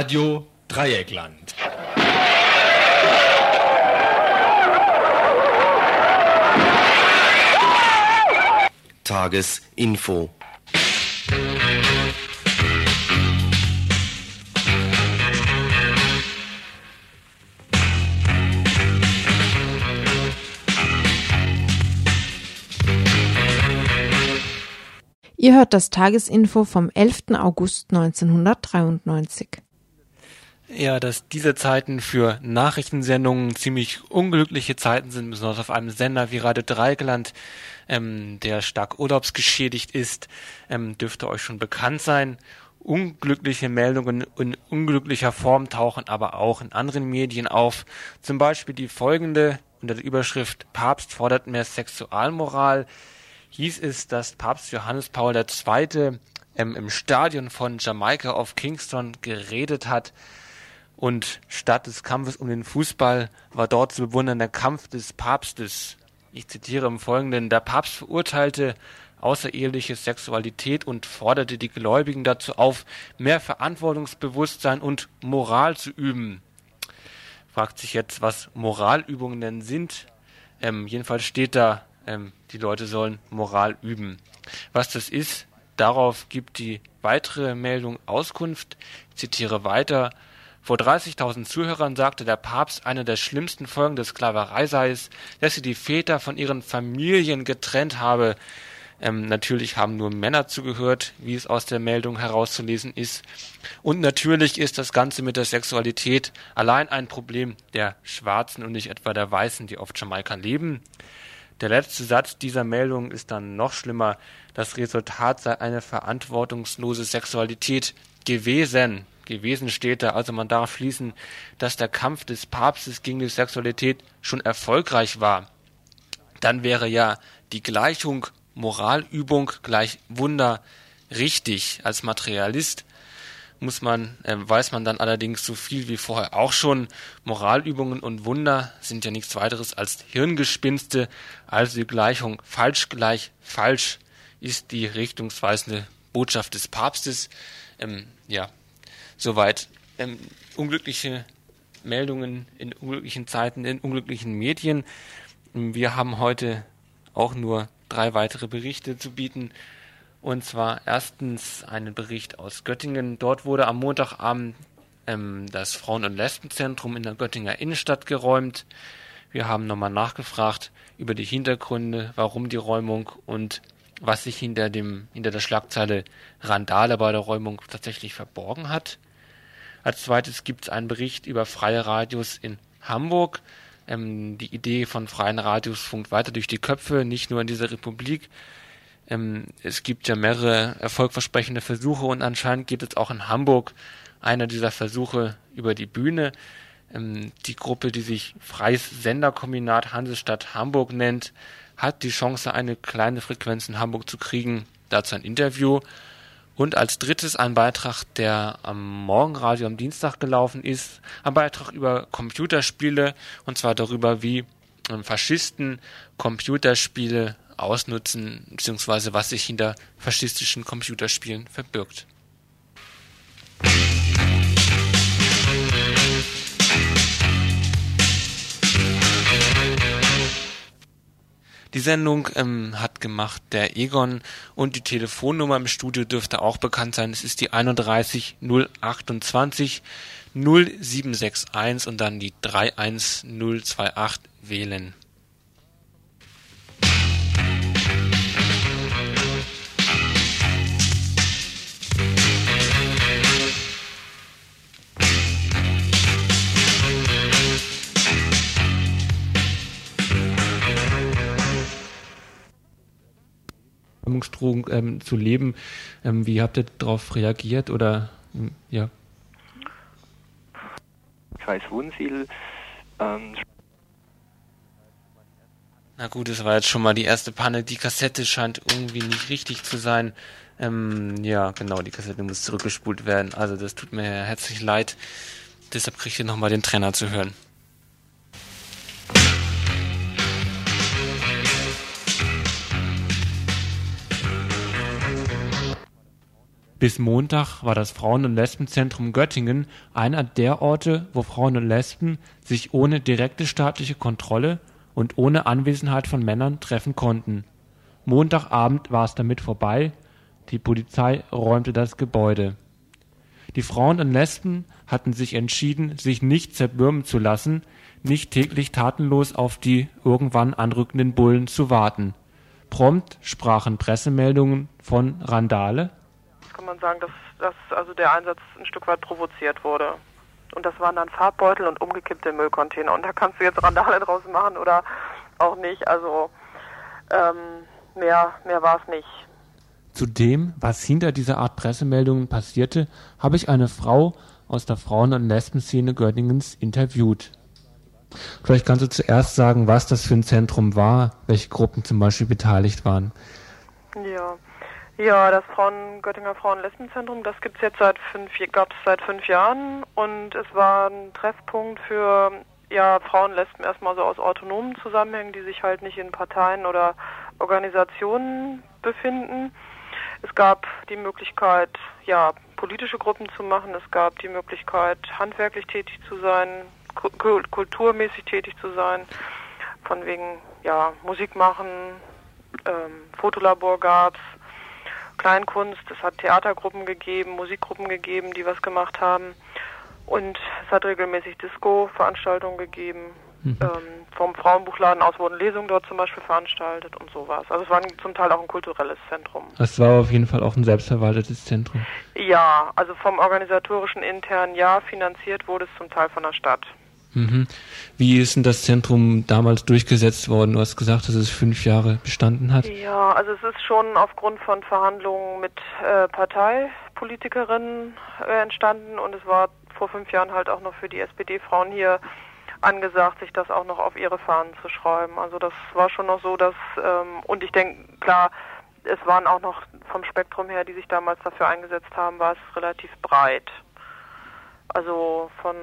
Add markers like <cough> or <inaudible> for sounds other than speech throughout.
Radio Dreieckland. Tagesinfo. Ihr hört das Tagesinfo vom 11. August 1993. Ja, dass diese Zeiten für Nachrichtensendungen ziemlich unglückliche Zeiten sind, besonders auf einem Sender wie Radio Dreigland, ähm, der stark urlaubsgeschädigt ist, ähm, dürfte euch schon bekannt sein. Unglückliche Meldungen in unglücklicher Form tauchen aber auch in anderen Medien auf. Zum Beispiel die folgende unter der Überschrift Papst fordert mehr Sexualmoral hieß es, dass Papst Johannes Paul II. Ähm, im Stadion von Jamaika auf Kingston geredet hat. Und statt des Kampfes um den Fußball war dort zu bewundern der Kampf des Papstes. Ich zitiere im Folgenden, der Papst verurteilte außereheliche Sexualität und forderte die Gläubigen dazu auf, mehr Verantwortungsbewusstsein und Moral zu üben. Fragt sich jetzt, was Moralübungen denn sind. Ähm, jedenfalls steht da, ähm, die Leute sollen Moral üben. Was das ist, darauf gibt die weitere Meldung Auskunft. Ich zitiere weiter. Vor 30.000 Zuhörern sagte der Papst, eine der schlimmsten Folgen der Sklaverei sei es, dass sie die Väter von ihren Familien getrennt habe. Ähm, natürlich haben nur Männer zugehört, wie es aus der Meldung herauszulesen ist. Und natürlich ist das Ganze mit der Sexualität allein ein Problem der Schwarzen und nicht etwa der Weißen, die auf Jamaika leben. Der letzte Satz dieser Meldung ist dann noch schlimmer. Das Resultat sei eine verantwortungslose Sexualität gewesen. Gewesen steht da, also man darf schließen, dass der Kampf des Papstes gegen die Sexualität schon erfolgreich war. Dann wäre ja die Gleichung Moralübung gleich Wunder richtig als Materialist muss man, äh, weiß man dann allerdings so viel wie vorher auch schon. Moralübungen und Wunder sind ja nichts weiteres als Hirngespinste, also die Gleichung falsch gleich falsch ist die richtungsweisende Botschaft des Papstes. Ähm, ja, soweit. Ähm, unglückliche Meldungen in unglücklichen Zeiten, in unglücklichen Medien. Wir haben heute auch nur drei weitere Berichte zu bieten. Und zwar erstens einen Bericht aus Göttingen. Dort wurde am Montagabend ähm, das Frauen- und Lesbenzentrum in der Göttinger Innenstadt geräumt. Wir haben nochmal nachgefragt über die Hintergründe, warum die Räumung und was sich hinter dem hinter der Schlagzeile Randale bei der Räumung tatsächlich verborgen hat. Als zweites gibt es einen Bericht über freie Radios in Hamburg. Ähm, die Idee von freien Radios funkt weiter durch die Köpfe, nicht nur in dieser Republik, ähm, es gibt ja mehrere erfolgversprechende Versuche und anscheinend geht es auch in Hamburg einer dieser Versuche über die Bühne. Ähm, die Gruppe, die sich Freies Senderkombinat Hansestadt Hamburg nennt, hat die Chance, eine kleine Frequenz in Hamburg zu kriegen. Dazu ein Interview. Und als drittes ein Beitrag, der am Morgenradio am Dienstag gelaufen ist. Ein Beitrag über Computerspiele und zwar darüber, wie ähm, Faschisten Computerspiele ausnutzen, beziehungsweise was sich hinter faschistischen Computerspielen verbirgt. Die Sendung ähm, hat gemacht der Egon und die Telefonnummer im Studio dürfte auch bekannt sein. Es ist die 31 028 0761 und dann die 31028 wählen. Vermummungsdrohung ähm, zu leben. Ähm, wie habt ihr darauf reagiert oder ähm, ja? Kreis Wunsiedel. Ähm Na gut, das war jetzt schon mal die erste Panne. Die Kassette scheint irgendwie nicht richtig zu sein. Ähm, ja, genau, die Kassette muss zurückgespult werden. Also das tut mir herzlich leid. Deshalb kriegt ihr nochmal den Trainer zu hören. Bis Montag war das Frauen- und Lesbenzentrum Göttingen einer der Orte, wo Frauen und Lesben sich ohne direkte staatliche Kontrolle und ohne Anwesenheit von Männern treffen konnten. Montagabend war es damit vorbei, die Polizei räumte das Gebäude. Die Frauen und Lesben hatten sich entschieden, sich nicht zerbürmen zu lassen, nicht täglich tatenlos auf die irgendwann anrückenden Bullen zu warten. Prompt sprachen Pressemeldungen von Randale, sagen, dass, dass also der Einsatz ein Stück weit provoziert wurde. Und das waren dann Farbbeutel und umgekippte Müllcontainer. Und da kannst du jetzt Randale draus machen oder auch nicht. Also ähm, mehr, mehr war es nicht. Zu dem, was hinter dieser Art Pressemeldungen passierte, habe ich eine Frau aus der Frauen- und Lesbenszene Göttingens interviewt. Vielleicht kannst du zuerst sagen, was das für ein Zentrum war, welche Gruppen zum Beispiel beteiligt waren. Ja, ja, das Frauen Göttinger Frauen-Lesbenzentrum, das gibt's jetzt seit fünf, gab's seit fünf Jahren und es war ein Treffpunkt für ja Frauen Lesben erstmal so aus autonomen Zusammenhängen, die sich halt nicht in Parteien oder Organisationen befinden. Es gab die Möglichkeit, ja, politische Gruppen zu machen. Es gab die Möglichkeit, handwerklich tätig zu sein, kulturmäßig tätig zu sein, von wegen, ja, Musik machen, ähm, Fotolabor gab's, Kleinkunst, es hat Theatergruppen gegeben, Musikgruppen gegeben, die was gemacht haben. Und es hat regelmäßig Disco-Veranstaltungen gegeben. Mhm. Ähm, vom Frauenbuchladen aus wurden Lesungen dort zum Beispiel veranstaltet und sowas. Also es war zum Teil auch ein kulturelles Zentrum. Es war auf jeden Fall auch ein selbstverwaltetes Zentrum. Ja, also vom organisatorischen internen ja, finanziert wurde es zum Teil von der Stadt. Mhm. Wie ist denn das Zentrum damals durchgesetzt worden? Du hast gesagt, dass es fünf Jahre bestanden hat. Ja, also es ist schon aufgrund von Verhandlungen mit äh, Parteipolitikerinnen äh, entstanden und es war vor fünf Jahren halt auch noch für die SPD-Frauen hier angesagt, sich das auch noch auf ihre Fahnen zu schreiben. Also das war schon noch so, dass ähm, und ich denke, klar, es waren auch noch vom Spektrum her, die sich damals dafür eingesetzt haben, war es relativ breit. Also von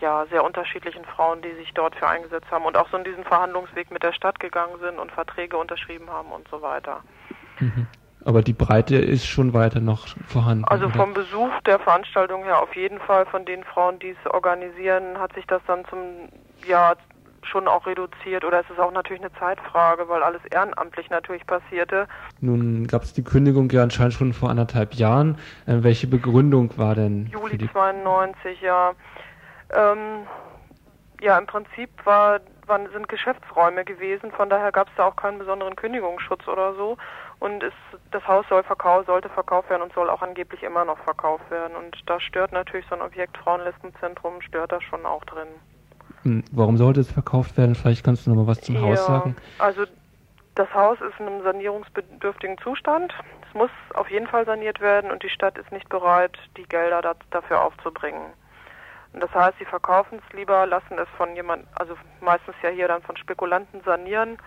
ja, sehr unterschiedlichen Frauen, die sich dort für eingesetzt haben und auch so in diesen Verhandlungsweg mit der Stadt gegangen sind und Verträge unterschrieben haben und so weiter. Mhm. Aber die Breite ist schon weiter noch vorhanden. Also oder? vom Besuch der Veranstaltung her auf jeden Fall von den Frauen, die es organisieren, hat sich das dann zum ja schon auch reduziert oder es ist auch natürlich eine Zeitfrage, weil alles ehrenamtlich natürlich passierte. Nun gab es die Kündigung ja anscheinend schon vor anderthalb Jahren. Äh, welche Begründung war denn? Juli 92, ja. Ähm, ja, im Prinzip war, waren, sind Geschäftsräume gewesen, von daher gab es da auch keinen besonderen Kündigungsschutz oder so. Und es, das Haus soll verkauft, sollte verkauft werden und soll auch angeblich immer noch verkauft werden. Und da stört natürlich so ein Objekt Frauenlistenzentrum, stört das schon auch drin. Hm, warum sollte es verkauft werden? Vielleicht kannst du noch mal was zum ja, Haus sagen. Also das Haus ist in einem sanierungsbedürftigen Zustand. Es muss auf jeden Fall saniert werden und die Stadt ist nicht bereit, die Gelder da, dafür aufzubringen. Und das heißt, sie verkaufen es lieber, lassen es von jemand, also meistens ja hier dann von Spekulanten sanieren,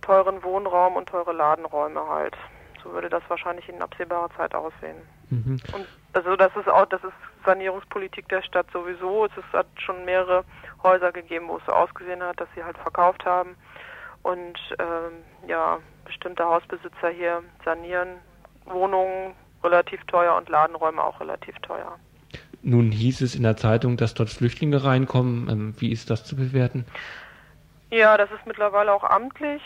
teuren Wohnraum und teure Ladenräume halt. So würde das wahrscheinlich in absehbarer Zeit aussehen. Mhm. Und also das ist auch, das ist Sanierungspolitik der Stadt sowieso. Es ist, hat schon mehrere Häuser gegeben, wo es so ausgesehen hat, dass sie halt verkauft haben. Und ähm, ja, bestimmte Hausbesitzer hier sanieren Wohnungen relativ teuer und Ladenräume auch relativ teuer. Nun hieß es in der Zeitung, dass dort Flüchtlinge reinkommen. Ähm, wie ist das zu bewerten? Ja, das ist mittlerweile auch amtlich.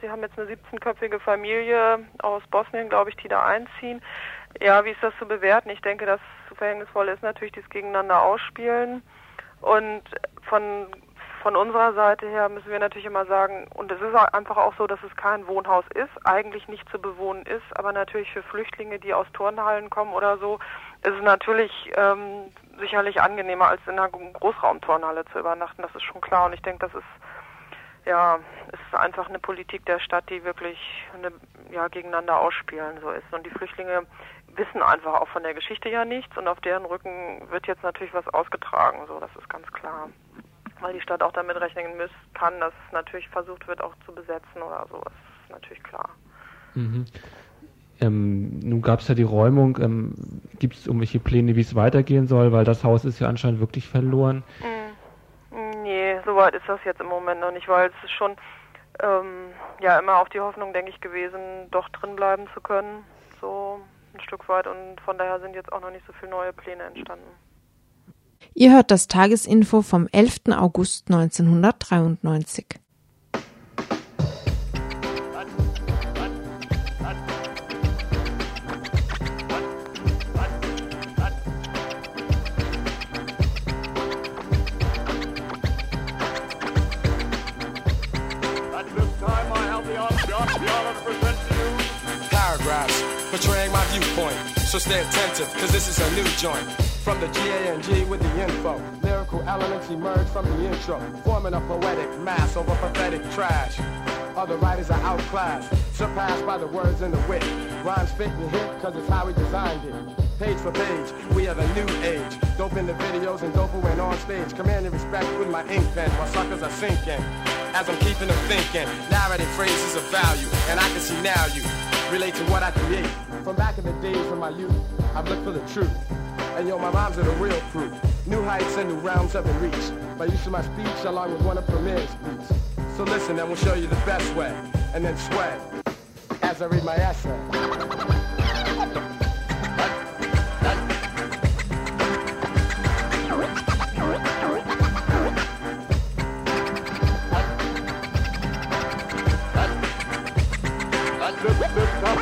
Sie haben jetzt eine 17-köpfige Familie aus Bosnien, glaube ich, die da einziehen. Ja, wie ist das zu bewerten? Ich denke, das Verhängnisvolle ist natürlich das Gegeneinander ausspielen. Und von von unserer Seite her müssen wir natürlich immer sagen, und es ist einfach auch so, dass es kein Wohnhaus ist, eigentlich nicht zu bewohnen ist, aber natürlich für Flüchtlinge, die aus Turnhallen kommen oder so, ist es natürlich ähm, sicherlich angenehmer, als in einer Großraumturnhalle zu übernachten. Das ist schon klar. Und ich denke, das ist ja, ist einfach eine Politik der Stadt, die wirklich eine, ja, gegeneinander ausspielen so ist. Und die Flüchtlinge wissen einfach auch von der Geschichte ja nichts und auf deren Rücken wird jetzt natürlich was ausgetragen, so das ist ganz klar weil die Stadt auch damit rechnen muss, kann, dass natürlich versucht wird, auch zu besetzen oder so. Das ist natürlich klar. Mhm. Ähm, nun gab es ja die Räumung. Ähm, Gibt es irgendwelche Pläne, wie es weitergehen soll? Weil das Haus ist ja anscheinend wirklich verloren. Mhm. Nee, soweit ist das jetzt im Moment noch nicht, weil es ist schon ähm, ja immer auch die Hoffnung, denke ich, gewesen, doch drin bleiben zu können. So ein Stück weit und von daher sind jetzt auch noch nicht so viele neue Pläne entstanden. Ihr hört das Tagesinfo vom 11. August 1993. portraying my viewpoint. So stay attentive, cause this is a new joint. From the G-A-N-G with the info. Lyrical elements emerge from the intro, forming a poetic mass over pathetic trash. Other writers are outclassed, surpassed by the words and the wit. Rhymes fit and hit, cause it's how we designed it. Page for page, we are the new age. Dope in the videos and dope when on stage. Commanding respect with my ink pen while suckers are sinking. As I'm keeping them thinking, narrative phrases of value, and I can see now you relate to what I create. From back in the days from my youth, I've looked for the truth. And yo, my rhymes are the real proof. New heights and new realms have been reached by use of my speech along with one of Premier's beats. So listen and we'll show you the best way, and then sway as I read my essay.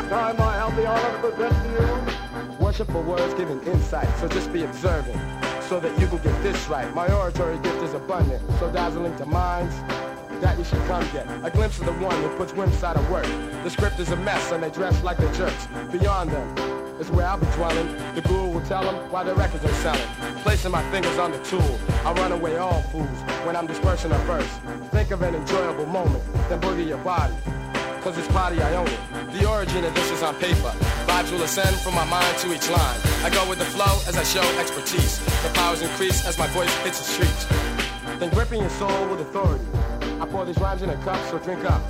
time I have the honor to present to you. Worshipful words giving insight, so just be observant so that you can get this right. My oratory gift is abundant, so dazzling to minds that you should come get. A glimpse of the one who puts wimps out of work. The script is a mess and they dress like the jerks. Beyond them is where I'll be dwelling. The ghoul will tell them why their records are selling. Placing my fingers on the tool, I run away all fools when I'm dispersing a verse. Think of an enjoyable moment, then boogie your body cause it's party I own it. The origin of this is on paper. Vibes will ascend from my mind to each line. I go with the flow as I show expertise. The powers increase as my voice hits the streets. Then gripping your soul with authority. I pour these rhymes in a cup, so drink up.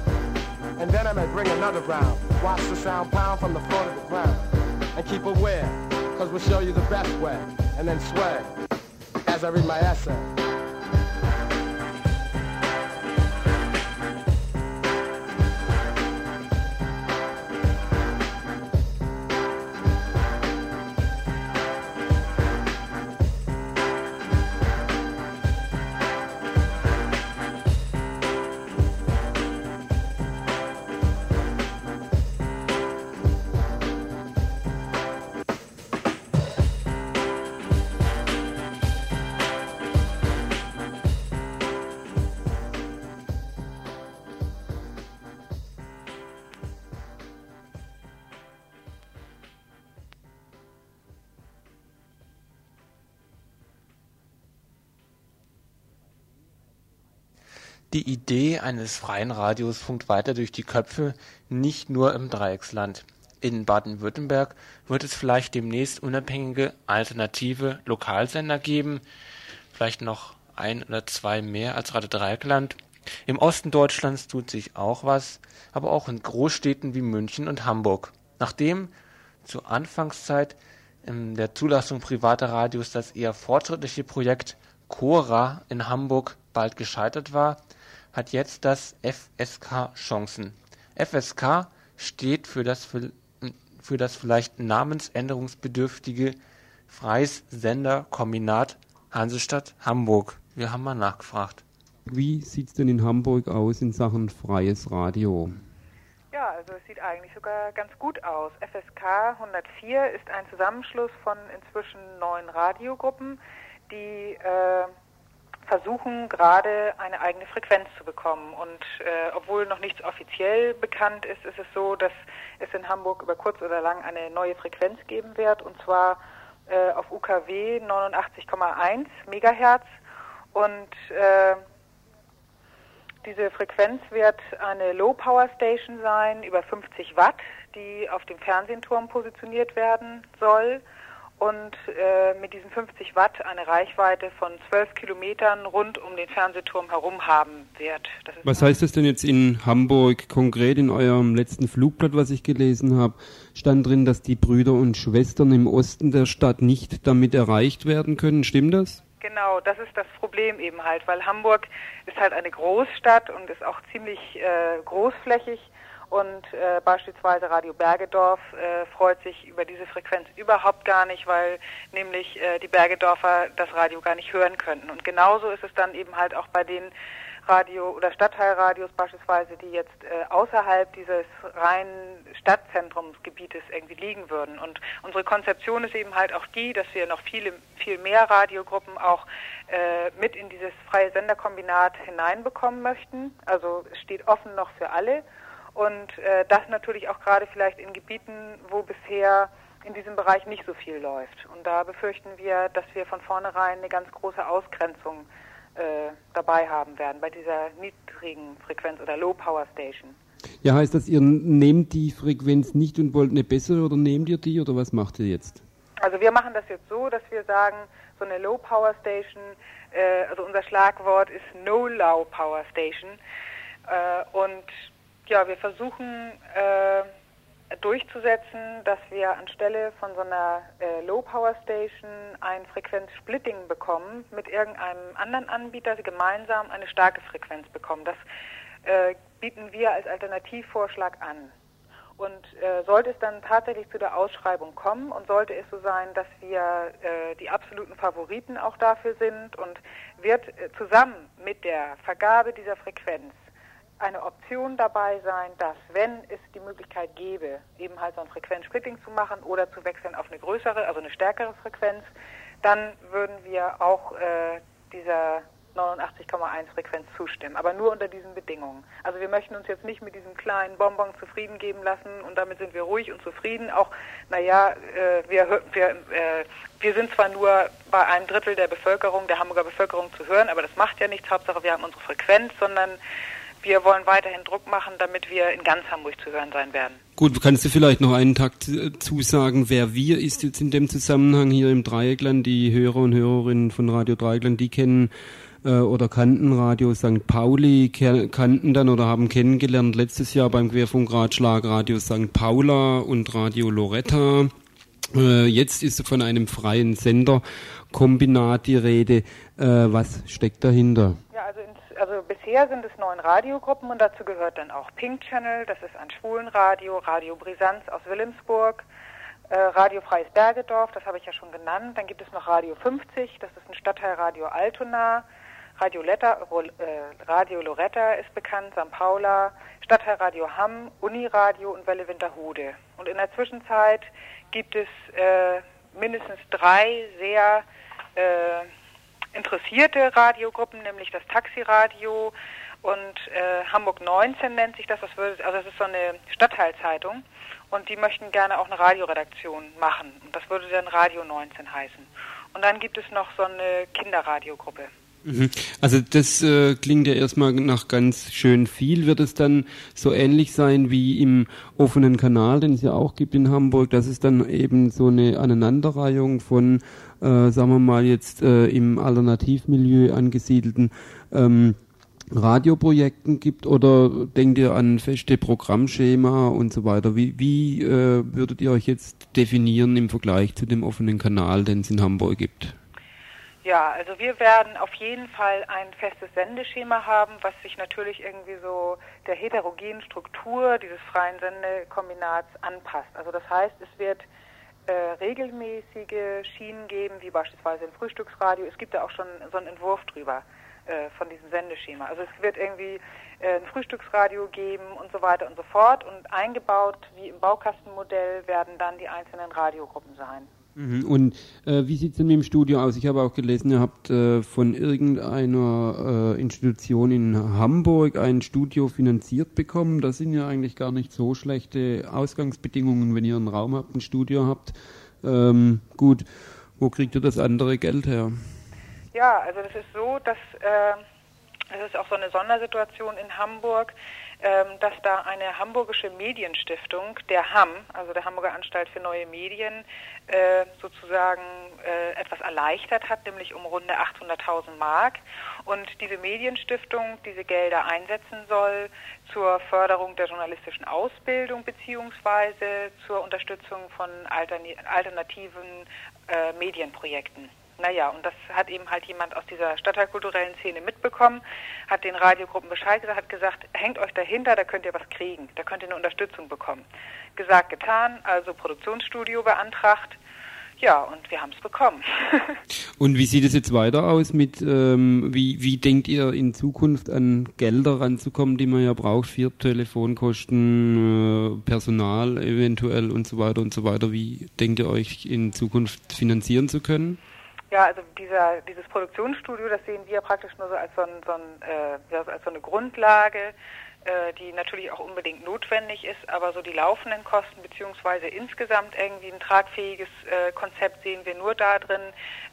And then I may bring another round. Watch the sound pound from the floor to the ground. And keep aware, cause we'll show you the best way. And then sway as I read my essay. Die Idee eines freien Radios funkt weiter durch die Köpfe, nicht nur im Dreiecksland. In Baden-Württemberg wird es vielleicht demnächst unabhängige, alternative Lokalsender geben, vielleicht noch ein oder zwei mehr als Radio Dreieckland. Im Osten Deutschlands tut sich auch was, aber auch in Großstädten wie München und Hamburg. Nachdem zur Anfangszeit in der Zulassung privater Radios das eher fortschrittliche Projekt Cora in Hamburg bald gescheitert war, hat jetzt das FSK Chancen. FSK steht für das, für das vielleicht namensänderungsbedürftige Freies Senderkombinat Hansestadt Hamburg. Wir haben mal nachgefragt. Wie sieht es denn in Hamburg aus in Sachen freies Radio? Ja, also es sieht eigentlich sogar ganz gut aus. FSK 104 ist ein Zusammenschluss von inzwischen neun Radiogruppen, die äh, versuchen gerade eine eigene Frequenz zu bekommen. Und äh, obwohl noch nichts offiziell bekannt ist, ist es so, dass es in Hamburg über kurz oder lang eine neue Frequenz geben wird, und zwar äh, auf UKW 89,1 Megahertz. Und äh, diese Frequenz wird eine Low Power Station sein, über 50 Watt, die auf dem Fernsehturm positioniert werden soll und äh, mit diesen 50 Watt eine Reichweite von 12 Kilometern rund um den Fernsehturm herum haben wird. was heißt das denn jetzt in Hamburg konkret in eurem letzten Flugblatt, was ich gelesen habe? Stand drin, dass die Brüder und Schwestern im Osten der Stadt nicht damit erreicht werden können. Stimmt das? Genau, das ist das Problem eben halt, weil Hamburg ist halt eine Großstadt und ist auch ziemlich äh, großflächig Und äh, beispielsweise Radio Bergedorf äh, freut sich über diese Frequenz überhaupt gar nicht, weil nämlich äh, die Bergedorfer das Radio gar nicht hören könnten. Und genauso ist es dann eben halt auch bei den Radio- oder Stadtteilradios beispielsweise, die jetzt äh, außerhalb dieses reinen Stadtzentrumsgebietes irgendwie liegen würden. Und unsere Konzeption ist eben halt auch die, dass wir noch viele, viel mehr Radiogruppen auch äh, mit in dieses freie Senderkombinat hineinbekommen möchten. Also es steht offen noch für alle. Und äh, das natürlich auch gerade vielleicht in Gebieten, wo bisher in diesem Bereich nicht so viel läuft. Und da befürchten wir, dass wir von vornherein eine ganz große Ausgrenzung äh, dabei haben werden bei dieser niedrigen Frequenz oder Low Power Station. Ja, heißt das, ihr nehmt die Frequenz nicht und wollt eine bessere oder nehmt ihr die oder was macht ihr jetzt? Also wir machen das jetzt so, dass wir sagen, so eine Low Power Station, äh, also unser Schlagwort ist No Low Power Station. Äh, und ja, wir versuchen äh, durchzusetzen, dass wir anstelle von so einer äh, Low Power Station ein Frequenzsplitting bekommen mit irgendeinem anderen Anbieter, gemeinsam eine starke Frequenz bekommen. Das äh, bieten wir als Alternativvorschlag an. Und äh, sollte es dann tatsächlich zu der Ausschreibung kommen und sollte es so sein, dass wir äh, die absoluten Favoriten auch dafür sind und wird äh, zusammen mit der Vergabe dieser Frequenz eine Option dabei sein, dass, wenn es die Möglichkeit gäbe, eben halt so ein Frequenzsplitting zu machen oder zu wechseln auf eine größere, also eine stärkere Frequenz, dann würden wir auch äh, dieser 89,1 Frequenz zustimmen, aber nur unter diesen Bedingungen. Also wir möchten uns jetzt nicht mit diesem kleinen Bonbon zufrieden geben lassen und damit sind wir ruhig und zufrieden. Auch, naja, äh, wir, wir, äh, wir sind zwar nur bei einem Drittel der Bevölkerung, der Hamburger Bevölkerung zu hören, aber das macht ja nichts. Hauptsache wir haben unsere Frequenz, sondern wir wollen weiterhin Druck machen, damit wir in ganz Hamburg zu hören sein werden. Gut, kannst du vielleicht noch einen Takt zusagen, wer wir ist jetzt in dem Zusammenhang hier im Dreieckland, die Hörer und Hörerinnen von Radio Dreieckland, die kennen äh, oder kannten Radio St. Pauli, kannten dann oder haben kennengelernt letztes Jahr beim Querfunkratschlag Radio St. Paula und Radio Loretta. Äh, jetzt ist von einem freien Senderkombinat die Rede. Äh, was steckt dahinter? Ja, also also bisher sind es neun Radiogruppen und dazu gehört dann auch Pink Channel, das ist ein Schwulenradio, Radio Brisanz aus Wilhelmsburg, äh, Radio Freies Bergedorf, das habe ich ja schon genannt. Dann gibt es noch Radio 50, das ist ein Stadtteilradio Altona. Radio, Letta, äh, Radio Loretta ist bekannt, St. Paula, Stadtteilradio Hamm, Uniradio und Welle Winterhude. Und in der Zwischenzeit gibt es äh, mindestens drei sehr äh, interessierte Radiogruppen, nämlich das Taxiradio und äh, Hamburg 19 nennt sich das. das würde, also das ist so eine Stadtteilzeitung und die möchten gerne auch eine Radioredaktion machen. Und das würde dann Radio 19 heißen. Und dann gibt es noch so eine Kinderradiogruppe. Mhm. Also das äh, klingt ja erstmal nach ganz schön viel. Wird es dann so ähnlich sein wie im offenen Kanal, den es ja auch gibt in Hamburg, dass es dann eben so eine Aneinanderreihung von, äh, sagen wir mal jetzt äh, im Alternativmilieu angesiedelten ähm, Radioprojekten gibt oder denkt ihr an feste Programmschema und so weiter? Wie, wie äh, würdet ihr euch jetzt definieren im Vergleich zu dem offenen Kanal, den es in Hamburg gibt? Ja, also wir werden auf jeden Fall ein festes Sendeschema haben, was sich natürlich irgendwie so der heterogenen Struktur dieses freien Sendekombinats anpasst. Also das heißt, es wird äh, regelmäßige Schienen geben, wie beispielsweise im Frühstücksradio. Es gibt da auch schon so einen Entwurf drüber äh, von diesem Sendeschema. Also es wird irgendwie äh, ein Frühstücksradio geben und so weiter und so fort. Und eingebaut, wie im Baukastenmodell, werden dann die einzelnen Radiogruppen sein. Mhm. Und äh, wie sieht es denn mit dem Studio aus? Ich habe auch gelesen, ihr habt äh, von irgendeiner äh, Institution in Hamburg ein Studio finanziert bekommen. Das sind ja eigentlich gar nicht so schlechte Ausgangsbedingungen, wenn ihr einen Raum habt, ein Studio habt. Ähm, gut, wo kriegt ihr das andere Geld her? Ja, also das ist so, dass äh, es ist auch so eine Sondersituation in Hamburg dass da eine hamburgische Medienstiftung, der HAM, also der Hamburger Anstalt für neue Medien, äh, sozusagen äh, etwas erleichtert hat, nämlich um runde 800.000 Mark. Und diese Medienstiftung diese Gelder einsetzen soll zur Förderung der journalistischen Ausbildung beziehungsweise zur Unterstützung von alternativen äh, Medienprojekten. Naja, und das hat eben halt jemand aus dieser stadtteilkulturellen Szene mitbekommen, hat den Radiogruppen Bescheid gesagt, hat gesagt, hängt euch dahinter, da könnt ihr was kriegen, da könnt ihr eine Unterstützung bekommen. Gesagt, getan, also Produktionsstudio beantragt. Ja, und wir haben es bekommen. <laughs> und wie sieht es jetzt weiter aus mit, ähm, wie, wie denkt ihr in Zukunft an Gelder ranzukommen, die man ja braucht für Telefonkosten, äh, Personal eventuell und so weiter und so weiter? Wie denkt ihr euch in Zukunft finanzieren zu können? Ja, also dieser, dieses Produktionsstudio, das sehen wir praktisch nur so als so, ein, so, ein, äh, als so eine Grundlage, äh, die natürlich auch unbedingt notwendig ist, aber so die laufenden Kosten beziehungsweise insgesamt irgendwie ein tragfähiges äh, Konzept sehen wir nur da drin,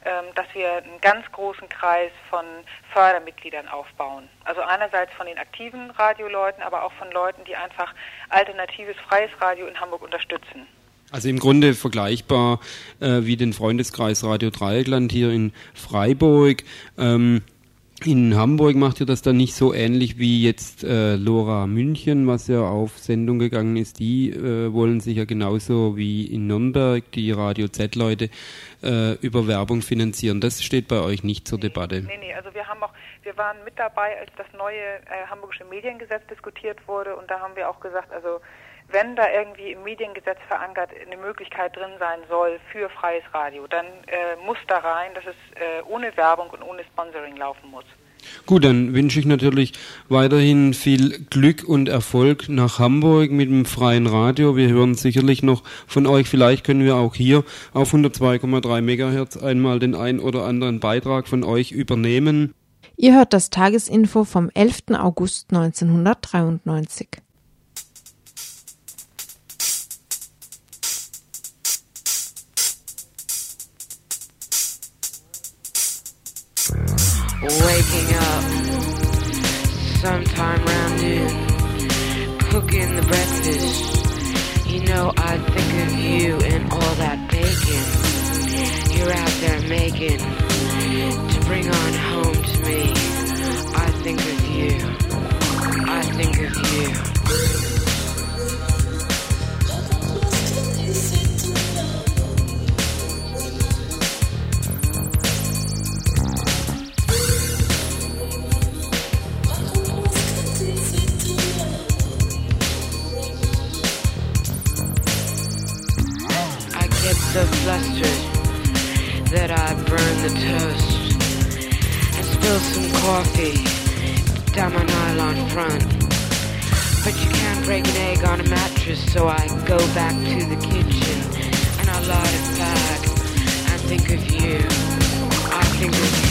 ähm, dass wir einen ganz großen Kreis von Fördermitgliedern aufbauen. Also einerseits von den aktiven Radioleuten, aber auch von Leuten, die einfach alternatives freies Radio in Hamburg unterstützen. Also im Grunde vergleichbar äh, wie den Freundeskreis Radio Dreieckland hier in Freiburg. Ähm, in Hamburg macht ihr das dann nicht so ähnlich wie jetzt äh, Lora München, was ja auf Sendung gegangen ist. Die äh, wollen sich ja genauso wie in Nürnberg die Radio Z-Leute äh, über Werbung finanzieren. Das steht bei euch nicht zur Debatte. Nee, nee, also wir haben auch, wir waren mit dabei, als das neue äh, Hamburgische Mediengesetz diskutiert wurde und da haben wir auch gesagt, also wenn da irgendwie im Mediengesetz verankert eine Möglichkeit drin sein soll für freies Radio, dann äh, muss da rein, dass es äh, ohne Werbung und ohne Sponsoring laufen muss. Gut, dann wünsche ich natürlich weiterhin viel Glück und Erfolg nach Hamburg mit dem freien Radio. Wir hören sicherlich noch von euch. Vielleicht können wir auch hier auf 102,3 Megahertz einmal den ein oder anderen Beitrag von euch übernehmen. Ihr hört das Tagesinfo vom 11. August 1993. Waking up sometime around noon, cooking the breakfast. You know, I think of you and all that bacon you're out there making to bring on home to me. I think of you. I think of you. Front. But you can't break an egg on a mattress, so I go back to the kitchen and I light a fag and think of you. I think of you.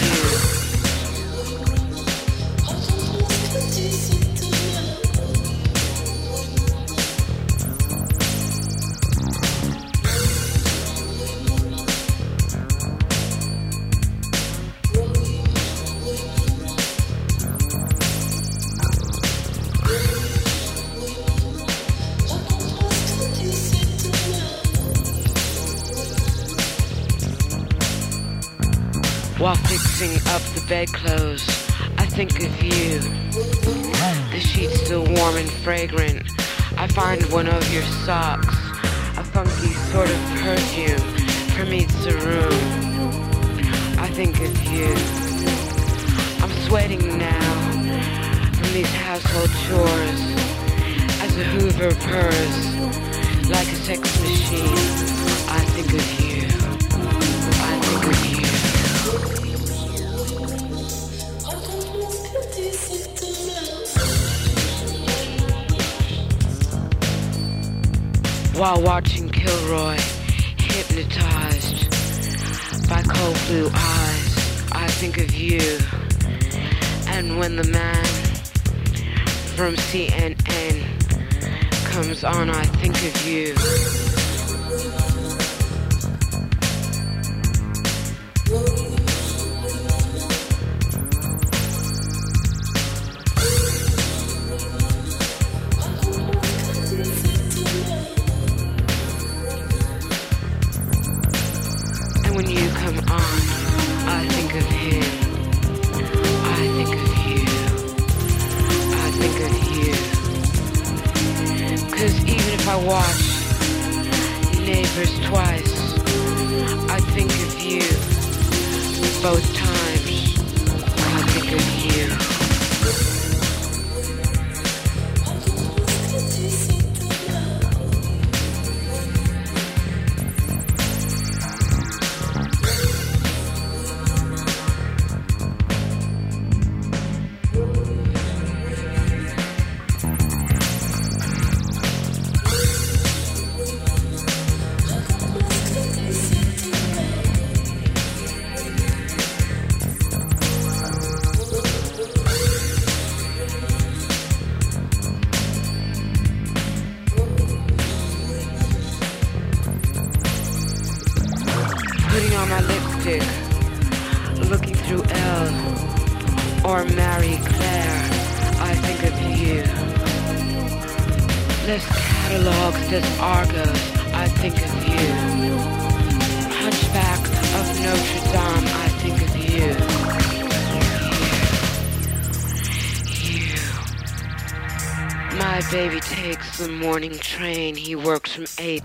Bedclothes, I think of you. The sheets still warm and fragrant. I find one of your socks, a funky sort of perfume permeates the room. I think of you. I'm sweating now from these household chores as a Hoover purrs like a sex machine. I think of you. While watching Kilroy, hypnotized by cold blue eyes, I think of you. And when the man from CNN comes on, I think of you.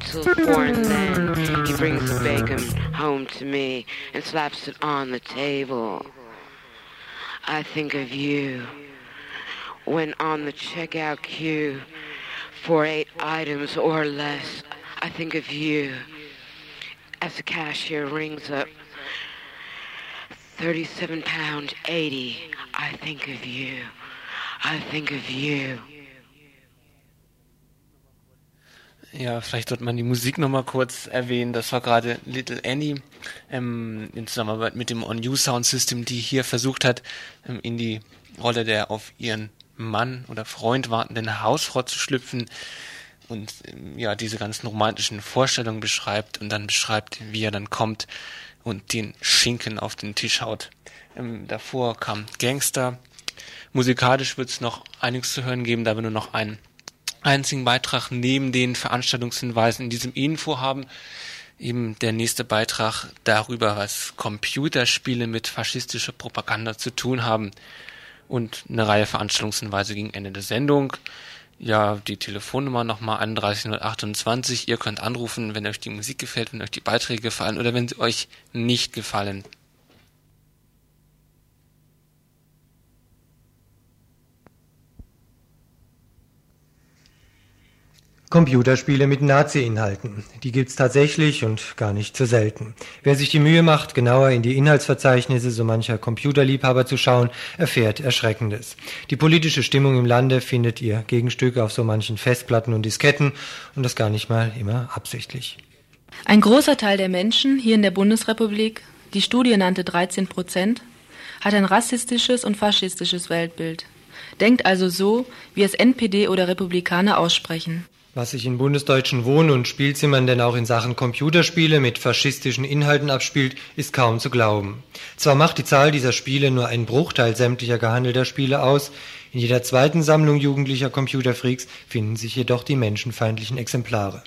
From 8 till 4 and then he brings the bacon home to me and slaps it on the table. I think of you when on the checkout queue for eight items or less. I think of you as the cashier rings up 37 pound 80. I think of you. I think of you. Ja, vielleicht sollte man die Musik nochmal kurz erwähnen. Das war gerade Little Annie ähm, in Zusammenarbeit mit dem On You Sound System, die hier versucht hat, ähm, in die Rolle der auf ihren Mann oder Freund wartenden Hausfrau zu schlüpfen und ähm, ja diese ganzen romantischen Vorstellungen beschreibt und dann beschreibt, wie er dann kommt und den Schinken auf den Tisch haut. Ähm, davor kam Gangster. Musikalisch wird es noch einiges zu hören geben, da wir nur noch einen einzigen Beitrag neben den Veranstaltungshinweisen in diesem Info haben. Eben der nächste Beitrag darüber, was Computerspiele mit faschistischer Propaganda zu tun haben. Und eine Reihe Veranstaltungshinweise gegen Ende der Sendung. Ja, die Telefonnummer nochmal 31028. Ihr könnt anrufen, wenn euch die Musik gefällt, wenn euch die Beiträge gefallen oder wenn sie euch nicht gefallen. Computerspiele mit Nazi-Inhalten. Die gibt's tatsächlich und gar nicht so selten. Wer sich die Mühe macht, genauer in die Inhaltsverzeichnisse so mancher Computerliebhaber zu schauen, erfährt Erschreckendes. Die politische Stimmung im Lande findet ihr Gegenstück auf so manchen Festplatten und Disketten und das gar nicht mal immer absichtlich. Ein großer Teil der Menschen hier in der Bundesrepublik, die Studie nannte 13 Prozent, hat ein rassistisches und faschistisches Weltbild. Denkt also so, wie es NPD oder Republikaner aussprechen. Was sich in bundesdeutschen Wohn- und Spielzimmern denn auch in Sachen Computerspiele mit faschistischen Inhalten abspielt, ist kaum zu glauben. Zwar macht die Zahl dieser Spiele nur einen Bruchteil sämtlicher gehandelter Spiele aus, in jeder zweiten Sammlung jugendlicher Computerfreaks finden sich jedoch die menschenfeindlichen Exemplare.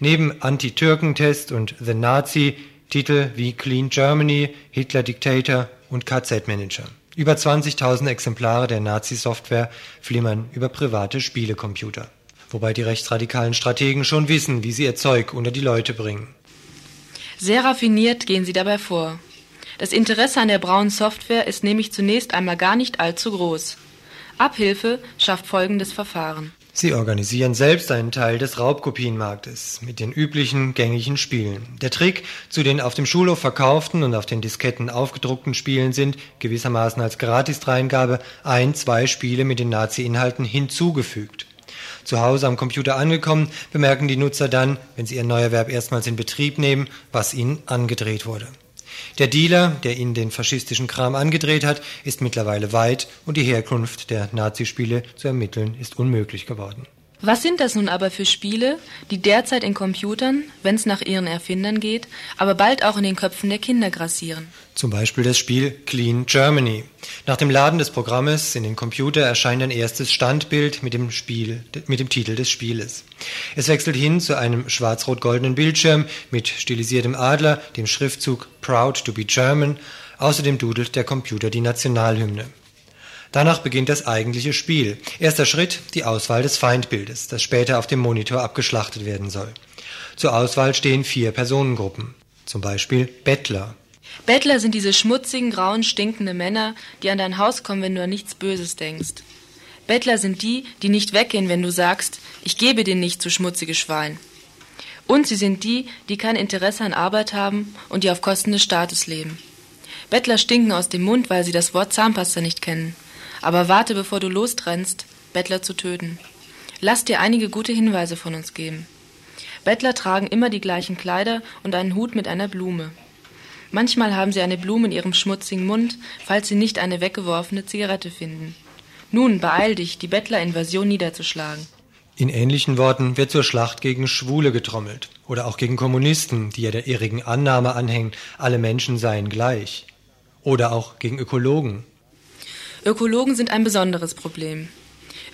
Neben Anti-Türken-Test und The Nazi Titel wie Clean Germany, Hitler Dictator und KZ-Manager. Über 20.000 Exemplare der Nazi-Software flimmern über private Spielecomputer wobei die rechtsradikalen Strategen schon wissen, wie sie ihr Zeug unter die Leute bringen. Sehr raffiniert gehen sie dabei vor. Das Interesse an der braunen Software ist nämlich zunächst einmal gar nicht allzu groß. Abhilfe schafft folgendes Verfahren. Sie organisieren selbst einen Teil des Raubkopienmarktes mit den üblichen gängigen Spielen. Der Trick zu den auf dem Schulhof verkauften und auf den Disketten aufgedruckten Spielen sind, gewissermaßen als Gratisdreingabe, ein, zwei Spiele mit den Nazi-Inhalten hinzugefügt. Zu Hause am Computer angekommen, bemerken die Nutzer dann, wenn sie ihren Neuerwerb erstmals in Betrieb nehmen, was ihnen angedreht wurde. Der Dealer, der ihnen den faschistischen Kram angedreht hat, ist mittlerweile weit und die Herkunft der Nazispiele zu ermitteln ist unmöglich geworden. Was sind das nun aber für Spiele, die derzeit in Computern, wenn es nach ihren Erfindern geht, aber bald auch in den Köpfen der Kinder grassieren? Zum Beispiel das Spiel Clean Germany. Nach dem Laden des Programmes in den Computer erscheint ein erstes Standbild mit dem, Spiel, mit dem Titel des Spieles. Es wechselt hin zu einem schwarz-rot-goldenen Bildschirm mit stilisiertem Adler, dem Schriftzug Proud to be German. Außerdem dudelt der Computer die Nationalhymne. Danach beginnt das eigentliche Spiel. Erster Schritt, die Auswahl des Feindbildes, das später auf dem Monitor abgeschlachtet werden soll. Zur Auswahl stehen vier Personengruppen, zum Beispiel Bettler. Bettler sind diese schmutzigen, grauen, stinkenden Männer, die an dein Haus kommen, wenn du an nichts Böses denkst. Bettler sind die, die nicht weggehen, wenn du sagst, ich gebe dir nicht, zu schmutzige Schwein. Und sie sind die, die kein Interesse an Arbeit haben und die auf Kosten des Staates leben. Bettler stinken aus dem Mund, weil sie das Wort Zahnpasta nicht kennen. Aber warte, bevor du lostrennst, Bettler zu töten. Lass dir einige gute Hinweise von uns geben. Bettler tragen immer die gleichen Kleider und einen Hut mit einer Blume. Manchmal haben sie eine Blume in ihrem schmutzigen Mund, falls sie nicht eine weggeworfene Zigarette finden. Nun, beeil dich, die Bettlerinvasion niederzuschlagen. In ähnlichen Worten wird zur Schlacht gegen Schwule getrommelt oder auch gegen Kommunisten, die ja der irrigen Annahme anhängen, alle Menschen seien gleich. Oder auch gegen Ökologen. Ökologen sind ein besonderes Problem.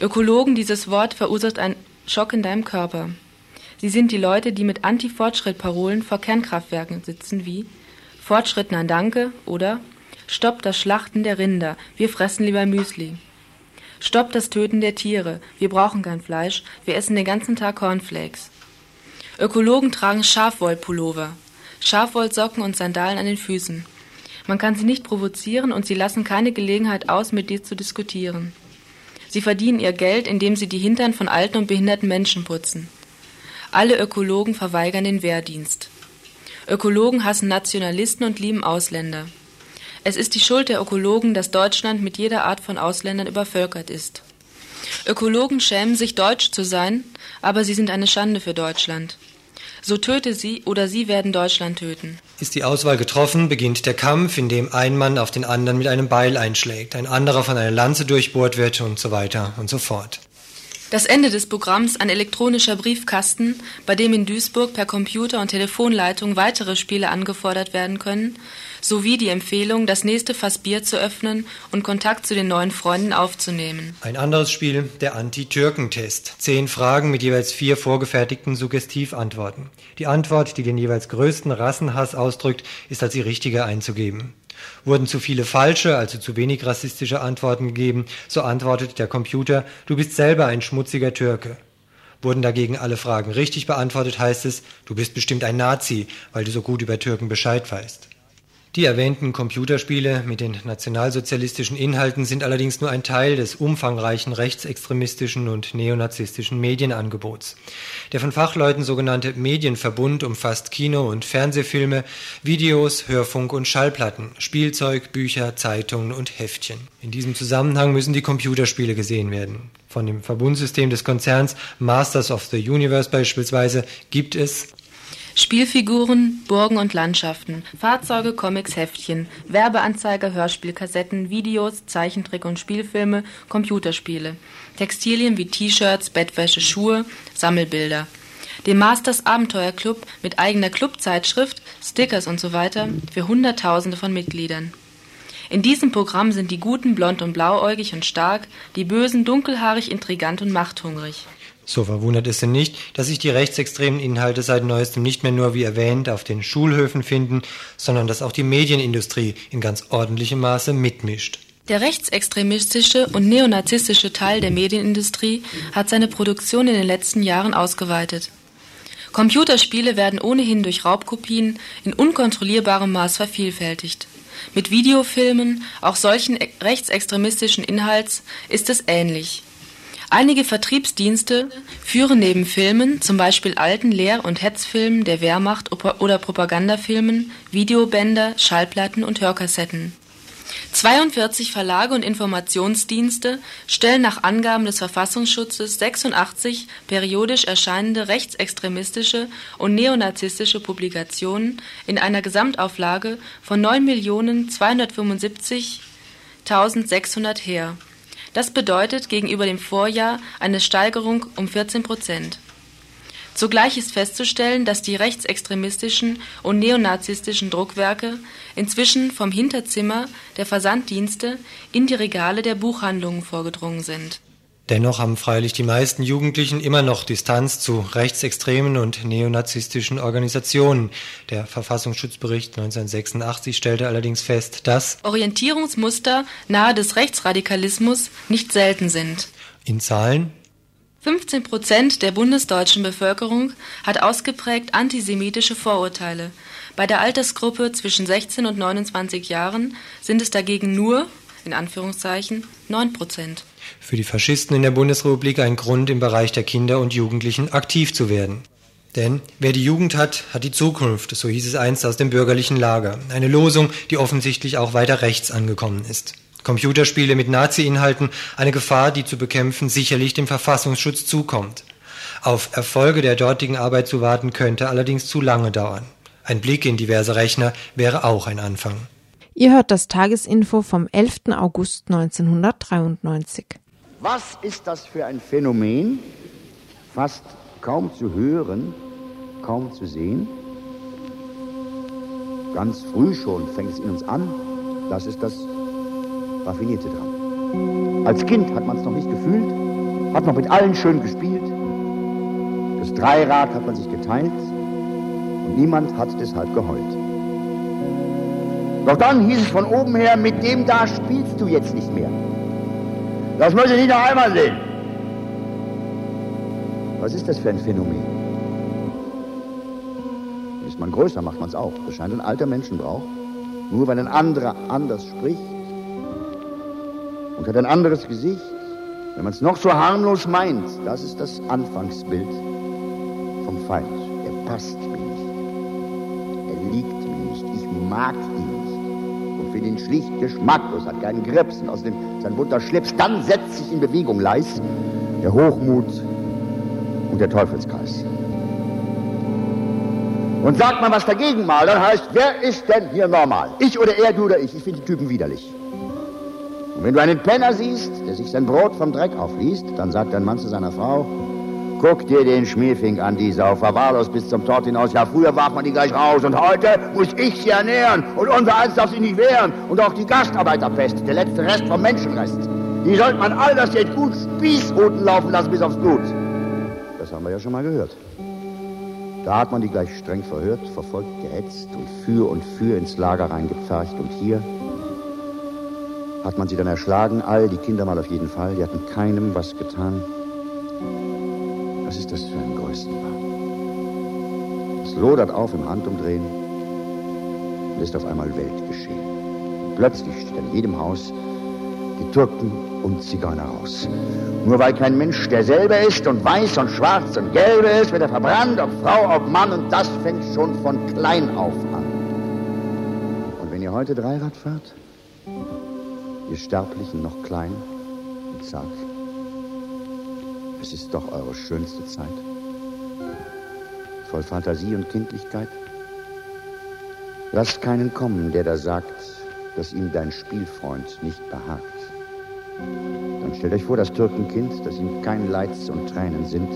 Ökologen, dieses Wort verursacht einen Schock in deinem Körper. Sie sind die Leute, die mit Anti-Fortschritt-Parolen vor Kernkraftwerken sitzen wie Fortschritt nein danke oder Stopp das Schlachten der Rinder, wir fressen lieber Müsli. Stopp das Töten der Tiere, wir brauchen kein Fleisch, wir essen den ganzen Tag Cornflakes. Ökologen tragen Schafwollpullover, Schafwollsocken und Sandalen an den Füßen. Man kann sie nicht provozieren und sie lassen keine Gelegenheit aus, mit dir zu diskutieren. Sie verdienen ihr Geld, indem sie die Hintern von alten und behinderten Menschen putzen. Alle Ökologen verweigern den Wehrdienst. Ökologen hassen Nationalisten und lieben Ausländer. Es ist die Schuld der Ökologen, dass Deutschland mit jeder Art von Ausländern übervölkert ist. Ökologen schämen sich, deutsch zu sein, aber sie sind eine Schande für Deutschland. So töte sie oder sie werden Deutschland töten. Ist die Auswahl getroffen, beginnt der Kampf, in dem ein Mann auf den anderen mit einem Beil einschlägt, ein anderer von einer Lanze durchbohrt wird und so weiter und so fort. Das Ende des Programms ein elektronischer Briefkasten, bei dem in Duisburg per Computer und Telefonleitung weitere Spiele angefordert werden können, sowie die Empfehlung, das nächste Fass Bier zu öffnen und Kontakt zu den neuen Freunden aufzunehmen. Ein anderes Spiel, der Anti-Türken-Test. Zehn Fragen mit jeweils vier vorgefertigten Suggestivantworten. Die Antwort, die den jeweils größten Rassenhass ausdrückt, ist als die richtige einzugeben. Wurden zu viele falsche, also zu wenig rassistische Antworten gegeben, so antwortet der Computer, du bist selber ein schmutziger Türke. Wurden dagegen alle Fragen richtig beantwortet, heißt es, du bist bestimmt ein Nazi, weil du so gut über Türken Bescheid weißt. Die erwähnten Computerspiele mit den nationalsozialistischen Inhalten sind allerdings nur ein Teil des umfangreichen rechtsextremistischen und neonazistischen Medienangebots. Der von Fachleuten sogenannte Medienverbund umfasst Kino- und Fernsehfilme, Videos, Hörfunk und Schallplatten, Spielzeug, Bücher, Zeitungen und Heftchen. In diesem Zusammenhang müssen die Computerspiele gesehen werden. Von dem Verbundsystem des Konzerns Masters of the Universe beispielsweise gibt es Spielfiguren, Burgen und Landschaften, Fahrzeuge, Comics, Heftchen, Werbeanzeiger, Hörspielkassetten, Videos, Zeichentrick- und Spielfilme, Computerspiele, Textilien wie T-Shirts, Bettwäsche, Schuhe, Sammelbilder. Dem Masters Abenteuerclub mit eigener Clubzeitschrift, Stickers und so weiter für Hunderttausende von Mitgliedern. In diesem Programm sind die Guten blond und blauäugig und stark, die Bösen dunkelhaarig, intrigant und machthungrig. So verwundert es denn nicht, dass sich die rechtsextremen Inhalte seit neuestem nicht mehr nur wie erwähnt auf den Schulhöfen finden, sondern dass auch die Medienindustrie in ganz ordentlichem Maße mitmischt. Der rechtsextremistische und neonazistische Teil der Medienindustrie hat seine Produktion in den letzten Jahren ausgeweitet. Computerspiele werden ohnehin durch Raubkopien in unkontrollierbarem Maß vervielfältigt. Mit Videofilmen, auch solchen rechtsextremistischen Inhalts, ist es ähnlich. Einige Vertriebsdienste führen neben Filmen, zum Beispiel alten Lehr- und Hetzfilmen der Wehrmacht oder Propagandafilmen, Videobänder, Schallplatten und Hörkassetten. 42 Verlage und Informationsdienste stellen nach Angaben des Verfassungsschutzes 86 periodisch erscheinende rechtsextremistische und neonazistische Publikationen in einer Gesamtauflage von 9.275.600 her das bedeutet gegenüber dem Vorjahr eine Steigerung um 14 Prozent. Zugleich ist festzustellen, dass die rechtsextremistischen und neonazistischen Druckwerke inzwischen vom Hinterzimmer der Versanddienste in die Regale der Buchhandlungen vorgedrungen sind Dennoch haben freilich die meisten Jugendlichen immer noch Distanz zu rechtsextremen und neonazistischen Organisationen. Der Verfassungsschutzbericht 1986 stellte allerdings fest, dass Orientierungsmuster nahe des Rechtsradikalismus nicht selten sind. In Zahlen 15 Prozent der bundesdeutschen Bevölkerung hat ausgeprägt antisemitische Vorurteile, Bei der Altersgruppe zwischen 16 und 29 Jahren sind es dagegen nur, in Anführungszeichen, 9 Prozent. Für die Faschisten in der Bundesrepublik ein Grund, im Bereich der Kinder und Jugendlichen aktiv zu werden. Denn wer die Jugend hat, hat die Zukunft, so hieß es einst aus dem bürgerlichen Lager. Eine Losung, die offensichtlich auch weiter rechts angekommen ist. Computerspiele mit Nazi-Inhalten, eine Gefahr, die zu bekämpfen sicherlich dem Verfassungsschutz zukommt. Auf Erfolge der dortigen Arbeit zu warten, könnte allerdings zu lange dauern. Ein Blick in diverse Rechner wäre auch ein Anfang. Ihr hört das Tagesinfo vom 11. August 1993. Was ist das für ein Phänomen? Fast kaum zu hören, kaum zu sehen. Ganz früh schon fängt es in uns an. Das ist das Raffinierte dran. Als Kind hat man es noch nicht gefühlt, hat noch mit allen schön gespielt. Das Dreirad hat man sich geteilt und niemand hat deshalb geheult. Doch dann hieß es von oben her, mit dem da spielst du jetzt nicht mehr. Das möchte ich nicht noch einmal sehen. Was ist das für ein Phänomen? Ist man größer, macht man es auch. Das scheint ein alter Menschenbrauch. Nur weil ein anderer anders spricht und hat ein anderes Gesicht, wenn man es noch so harmlos meint, das ist das Anfangsbild vom Feind. Er passt mir nicht. Er liegt mir nicht. Ich mag ihn finde ihn schlicht geschmacklos, hat keinen Grips. Und außerdem sein bunter Schlips, dann setzt sich in Bewegung leis. Der Hochmut und der Teufelskreis. Und sagt man was dagegen mal, dann heißt, wer ist denn hier normal? Ich oder er, du oder ich? Ich finde die Typen widerlich. Und wenn du einen Penner siehst, der sich sein Brot vom Dreck aufliest, dann sagt ein Mann zu seiner Frau, guck dir den Schmierfink an, die Sau, verwahrlos bis zum Tod hinaus. Ja, früher warf man die gleich raus und heute muss ich sie ernähren und unser eins darf sich nicht wehren. Und auch die Gastarbeiterpest, der letzte Rest vom Menschenrest. Die sollte man all das jetzt gut Spießruten laufen lassen bis aufs Blut. Das haben wir ja schon mal gehört. Da hat man die gleich streng verhört, verfolgt, gehetzt und für und für ins Lager reingepfercht. Und hier hat man sie dann erschlagen, all die Kinder mal auf jeden Fall. Die hatten keinem was getan. Was ist das für ein Größenwahn? Es lodert auf im Handumdrehen und ist auf einmal Weltgeschehen. Plötzlich steht an jedem Haus die Türken und Zigeuner raus. Nur weil kein Mensch derselbe ist und weiß und schwarz und gelbe ist, wird er verbrannt, ob Frau, ob Mann, und das fängt schon von klein auf an. Und wenn ihr heute Dreirad fahrt, ihr Sterblichen noch klein und zart, es ist doch eure schönste Zeit. Voll Fantasie und Kindlichkeit. Lasst keinen kommen, der da sagt, dass ihm dein Spielfreund nicht behagt. Dann stellt euch vor, das Türkenkind, das ihm kein Leids und Tränen sind.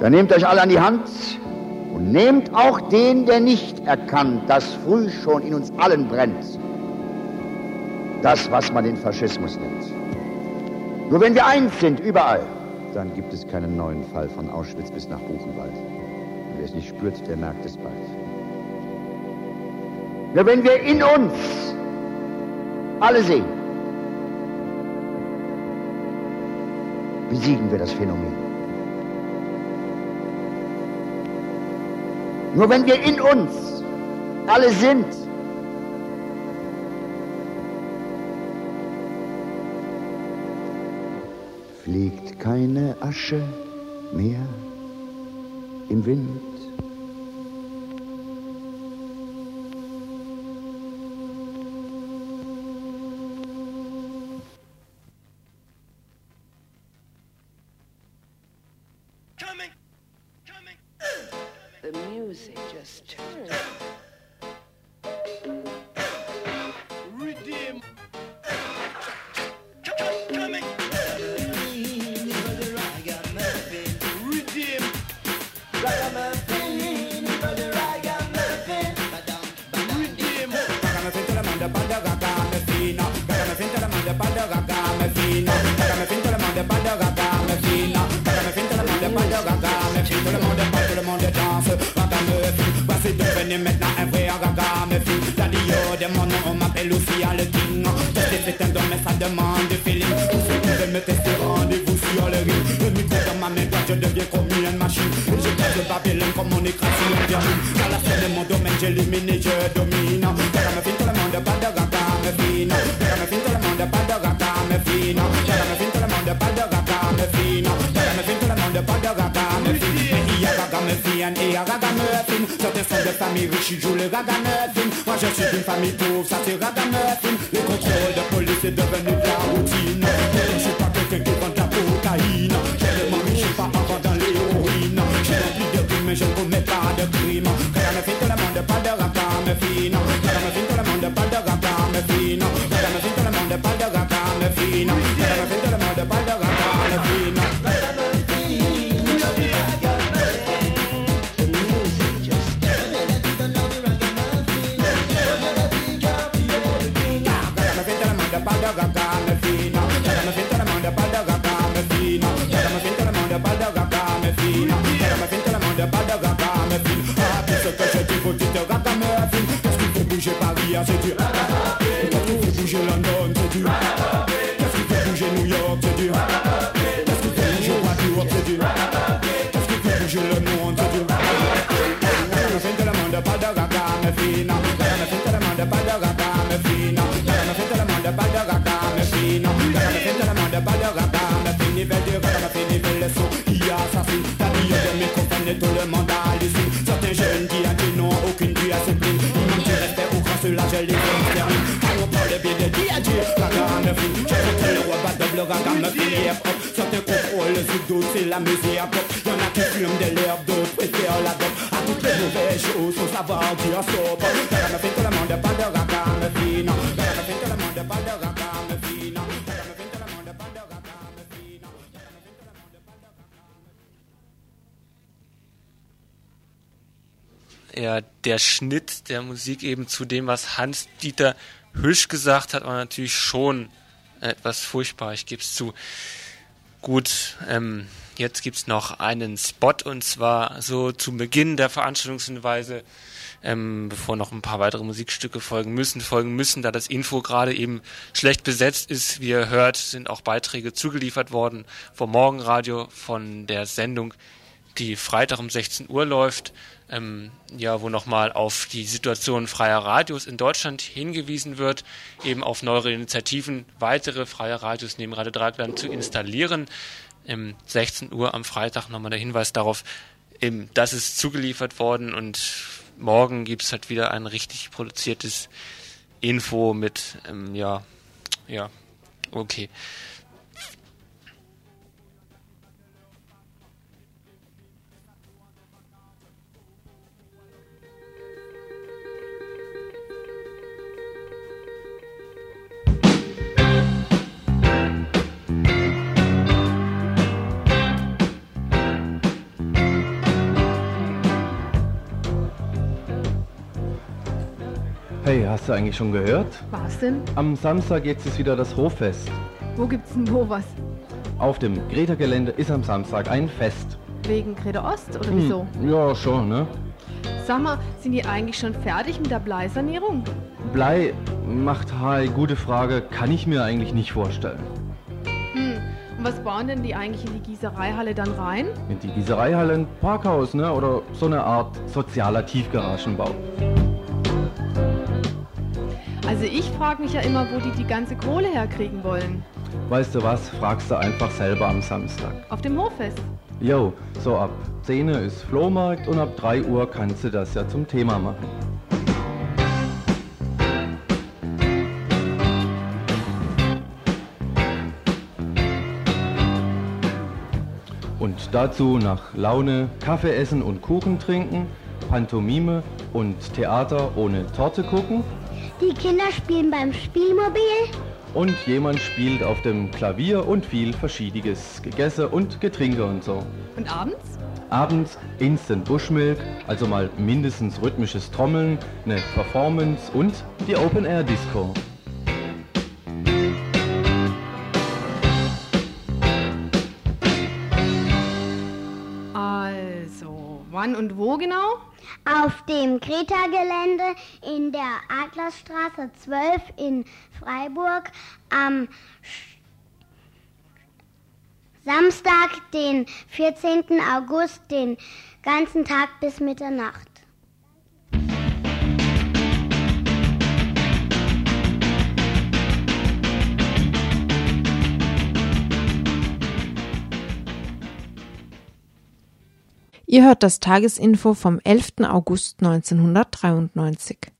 Dann nehmt euch alle an die Hand und nehmt auch den, der nicht erkannt, dass früh schon in uns allen brennt. Das, was man den Faschismus nennt. Nur wenn wir eins sind, überall, dann gibt es keinen neuen Fall von Auschwitz bis nach Buchenwald. Und wer es nicht spürt, der merkt es bald. Nur wenn wir in uns alle sehen, besiegen wir das Phänomen. Nur wenn wir in uns alle sind, fliegt keine Asche mehr im Wind. monde pas de gaga me fine. Gaga me fine, tout le monde pas de gaga me fine. Gaga me fine, tout le monde pas de gaga me fine. Tout le monde pas, tout le monde danse. Gaga me fine, voici devenu maintenant un vrai gaga me fine. La Dio de mon nom, on m'appelle aussi à le king. Tester c'est un don, mais ça demande du feeling. Pour ceux qui me tester, rendez-vous sur le ring? Le micro dans ma main droite, je deviens comme une machine. Je passe le babylone comme mon écran sur un violon. Dans la scène de mon domaine, j'élimine et je domine. Certains sont famille le Moi je suis d'une famille pauvre ça c'est fine Les contrôles de police est devenu de la routine. Je suis pas quelqu'un qui vend de la cocaïne. Le je suis pas encore dans l'héroïne J'ai rempli de mais je ne commets pas de crime c'est dur Qu'est-ce qui fait bouger London, c'est dur Qu'est-ce qui fait bouger New York, c'est dur Qu'est-ce qui fait bouger Waterloo, c'est dur Qu'est-ce qui fait bouger le monde, c'est dur Me fin tout le monde, pas de gaga, me fine Me fin tout le monde, pas de gaga, me fine Me fin tout le monde, pas de gaga, me fine Me fin tout le monde, pas de gaga, me fine me hip hop Certains contrôlent le zouk c'est la musique pop Y'en a qui fument de l'herbe, d'autres préfèrent la dope À toutes les mauvaises choses, faut savoir dire stop Gaga me fine tout le monde pas de gaga me fine Gaga me fine tout le monde pas de fine ja, der Schnitt der Musik eben zu dem, was Hans-Dieter Hüsch gesagt hat, war natürlich schon etwas furchtbar, ich gebe es zu. Gut, ähm, jetzt gibt's noch einen Spot und zwar so zum Beginn der Veranstaltungshinweise, ähm, bevor noch ein paar weitere Musikstücke folgen müssen, folgen müssen, da das Info gerade eben schlecht besetzt ist. Wie ihr hört, sind auch Beiträge zugeliefert worden vom Morgenradio, von der Sendung, die Freitag um 16 Uhr läuft ähm, ja, wo nochmal auf die Situation freier Radios in Deutschland hingewiesen wird, eben auf neuere Initiativen, weitere freie Radios neben Radio Dreigland zu installieren. Ähm, 16 Uhr am Freitag nochmal der Hinweis darauf, eben, das ist zugeliefert worden und morgen gibt's halt wieder ein richtig produziertes Info mit, ähm, ja, ja, okay. Hey, hast du eigentlich schon gehört? Was denn? Am Samstag jetzt ist wieder das Hoffest. Wo gibt's denn wo was? Auf dem Greta-Gelände ist am Samstag ein Fest. Wegen Greta Ost oder Hm, wieso? Ja, schon, ne? Sag mal, sind die eigentlich schon fertig mit der Bleisanierung? Blei macht Hai, gute Frage, kann ich mir eigentlich nicht vorstellen. Hm, und was bauen denn die eigentlich in die Gießereihalle dann rein? In die Gießereihalle ein Parkhaus, ne? Oder so eine Art sozialer Tiefgaragenbau. Also ich frage mich ja immer, wo die die ganze Kohle herkriegen wollen. Weißt du was, fragst du einfach selber am Samstag. Auf dem Hoffest. Jo, so ab 10 Uhr ist Flohmarkt und ab 3 Uhr kannst du das ja zum Thema machen. Und dazu nach Laune Kaffee essen und Kuchen trinken, Pantomime und Theater ohne Torte gucken Die Kinder spielen beim Spielmobil. und jemand spielt auf dem Klavier und viel verschiediges Gegesse und Getrinke und so. Und abends? Abends Instant Bushmilk, also mal mindestens rhythmisches Trommeln, eine Performance und die Open Air Disco. Wann und wo genau? Auf dem Kreta-Gelände in der Adlersstraße 12 in Freiburg am Samstag, den 14. August, den ganzen Tag bis Mitternacht. Ihr hört das Tagesinfo vom 11. August 1993.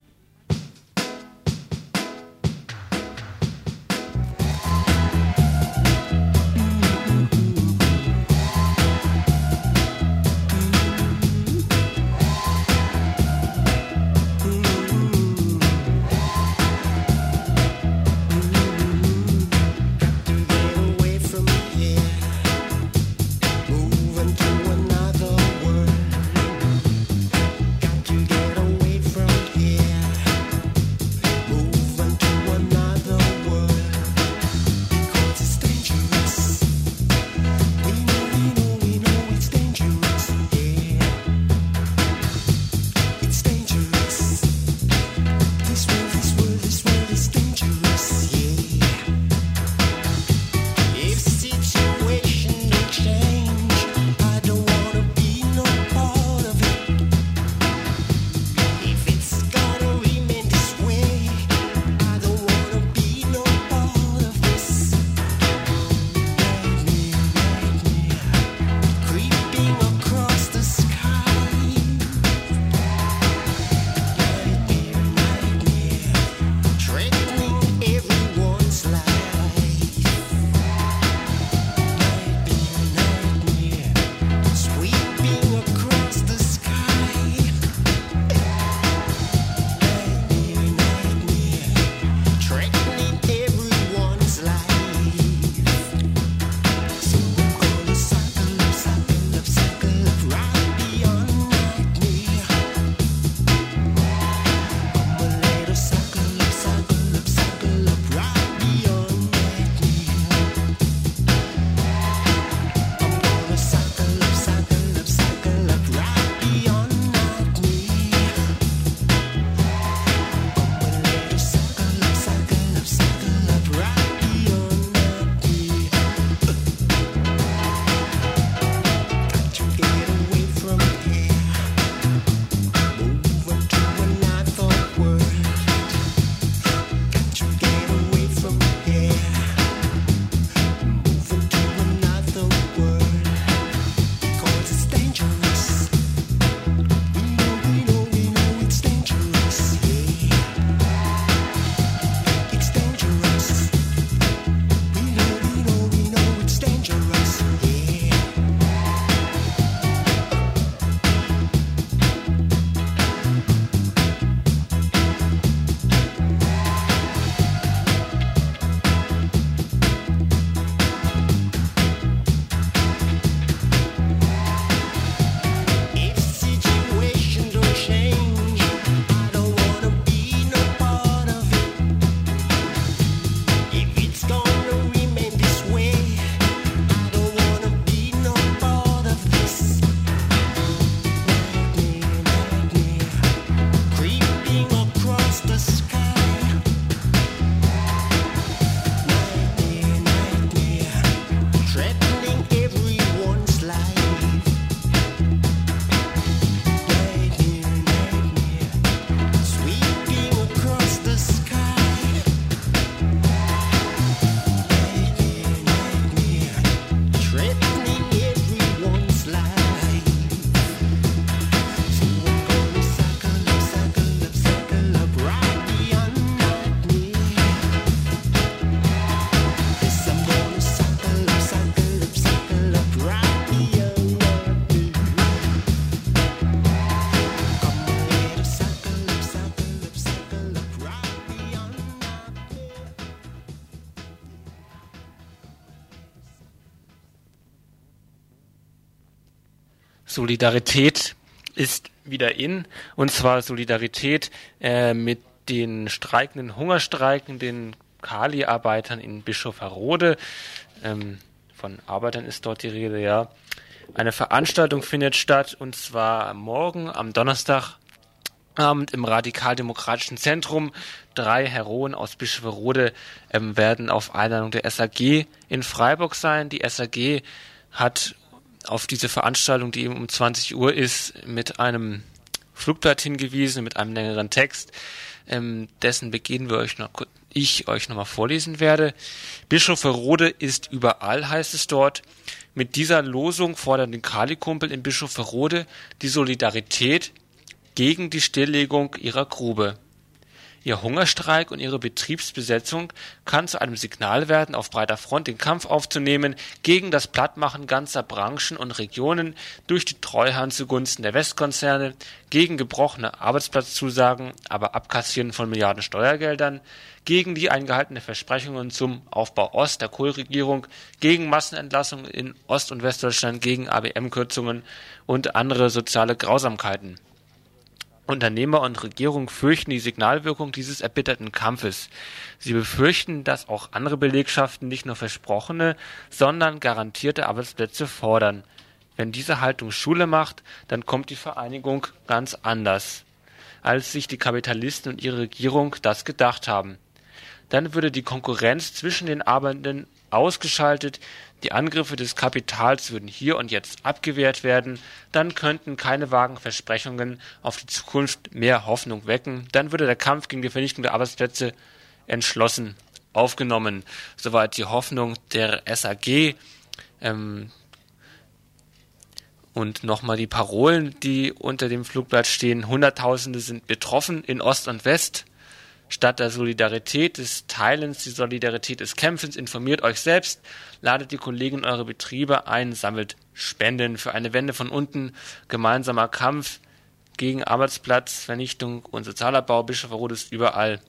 Solidarität ist wieder in, und zwar Solidarität äh, mit den streikenden, Hungerstreiken, den Kali-Arbeitern in Bischofferode. Ähm, von Arbeitern ist dort die Rede, ja. Eine Veranstaltung findet statt, und zwar morgen am Donnerstagabend im Radikaldemokratischen Zentrum. Drei Heroen aus Bischofferode ähm, werden auf Einladung der SAG in Freiburg sein. Die SAG hat auf diese Veranstaltung, die eben um 20 Uhr ist, mit einem Flugblatt hingewiesen, mit einem längeren Text, ähm, dessen Beginn wir euch noch, ich euch nochmal vorlesen werde. Bischofferode ist überall, heißt es dort. Mit dieser Losung fordern die Kali-Kumpel in Bischofferode die Solidarität gegen die Stilllegung ihrer Grube. Ihr Hungerstreik und ihre Betriebsbesetzung kann zu einem Signal werden, auf breiter Front den Kampf aufzunehmen gegen das Plattmachen ganzer Branchen und Regionen durch die Treuhand zugunsten der Westkonzerne, gegen gebrochene Arbeitsplatzzusagen, aber Abkassieren von Milliarden Steuergeldern, gegen die eingehaltene Versprechungen zum Aufbau Ost der Kohlregierung, gegen Massenentlassungen in Ost- und Westdeutschland, gegen ABM-Kürzungen und andere soziale Grausamkeiten. Unternehmer und Regierung fürchten die Signalwirkung dieses erbitterten Kampfes. Sie befürchten, dass auch andere Belegschaften nicht nur versprochene, sondern garantierte Arbeitsplätze fordern. Wenn diese Haltung Schule macht, dann kommt die Vereinigung ganz anders, als sich die Kapitalisten und ihre Regierung das gedacht haben. Dann würde die Konkurrenz zwischen den Arbeitenden ausgeschaltet, die Angriffe des Kapitals würden hier und jetzt abgewehrt werden, dann könnten keine vagen Versprechungen auf die Zukunft mehr Hoffnung wecken, dann würde der Kampf gegen die Vernichtung der Arbeitsplätze entschlossen aufgenommen. Soweit die Hoffnung der SAG. Ähm, und nochmal die Parolen, die unter dem Flugblatt stehen. Hunderttausende sind betroffen in Ost und West. Statt der Solidarität des Teilens, die Solidarität des Kämpfens, informiert euch selbst, ladet die Kollegen eure Betriebe ein, sammelt Spenden für eine Wende von unten, gemeinsamer Kampf gegen Arbeitsplatzvernichtung und Sozialabbau. Bischofferode ist überall.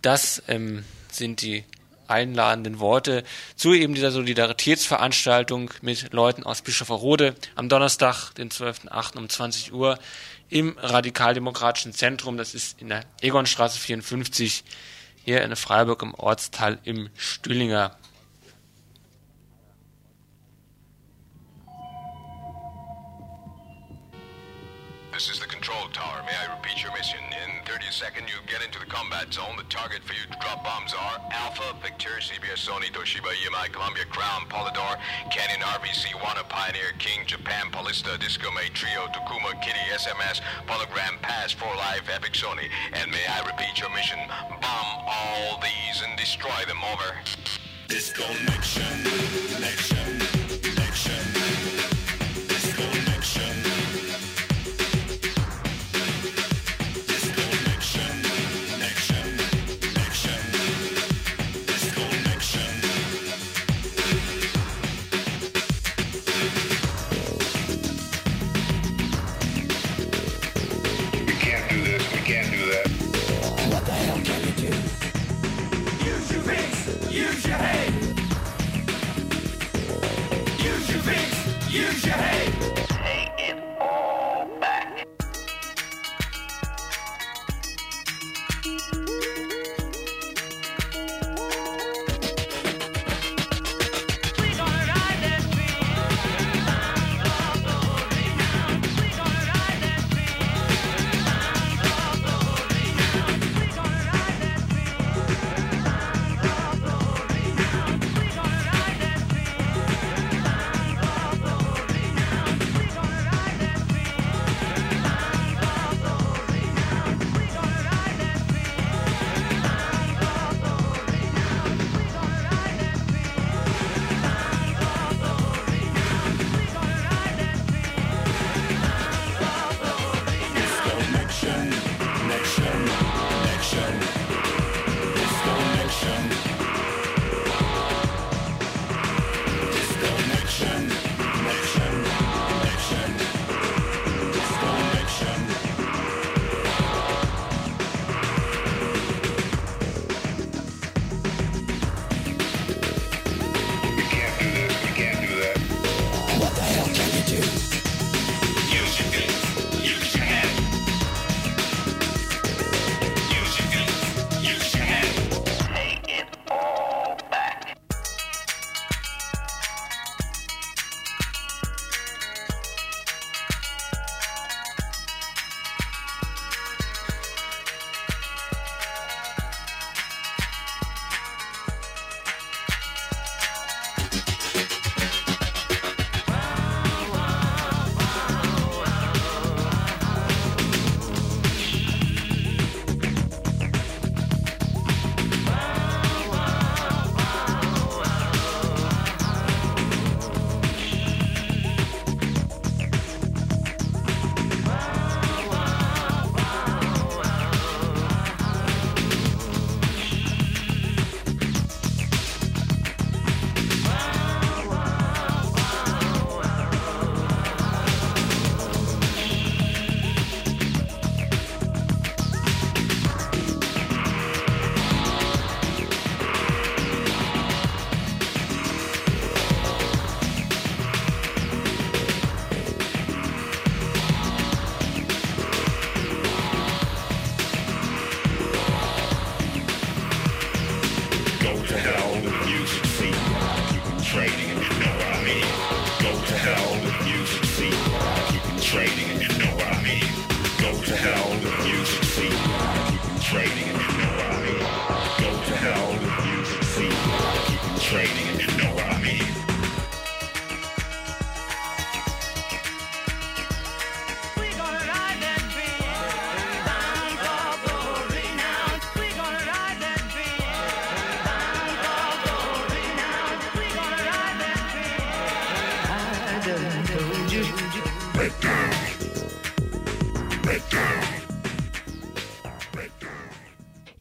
Das ähm, sind die einladenden Worte zu eben dieser Solidaritätsveranstaltung mit Leuten aus Bischofferode am Donnerstag, den 12.08. um 20 Uhr im Radikaldemokratischen Zentrum. Das ist in der Egonstraße 54 hier in Freiburg im Ortsteil im Stühlinger. This is the control tower. May I repeat your mission? In 30 seconds, you get into the combat zone. The target for you to drop bombs are Alpha, Victor, CBS, Sony, Toshiba, EMI, Columbia, Crown, Polydor, Canyon, RVC, Wana, Pioneer, King, Japan, Polista, Disco, May, Trio, Takuma, Kitty, SMS, Polygram, Pass, For Life, Epic, Sony. And may I repeat your mission? Bomb all these and destroy them. Over. Disconnection,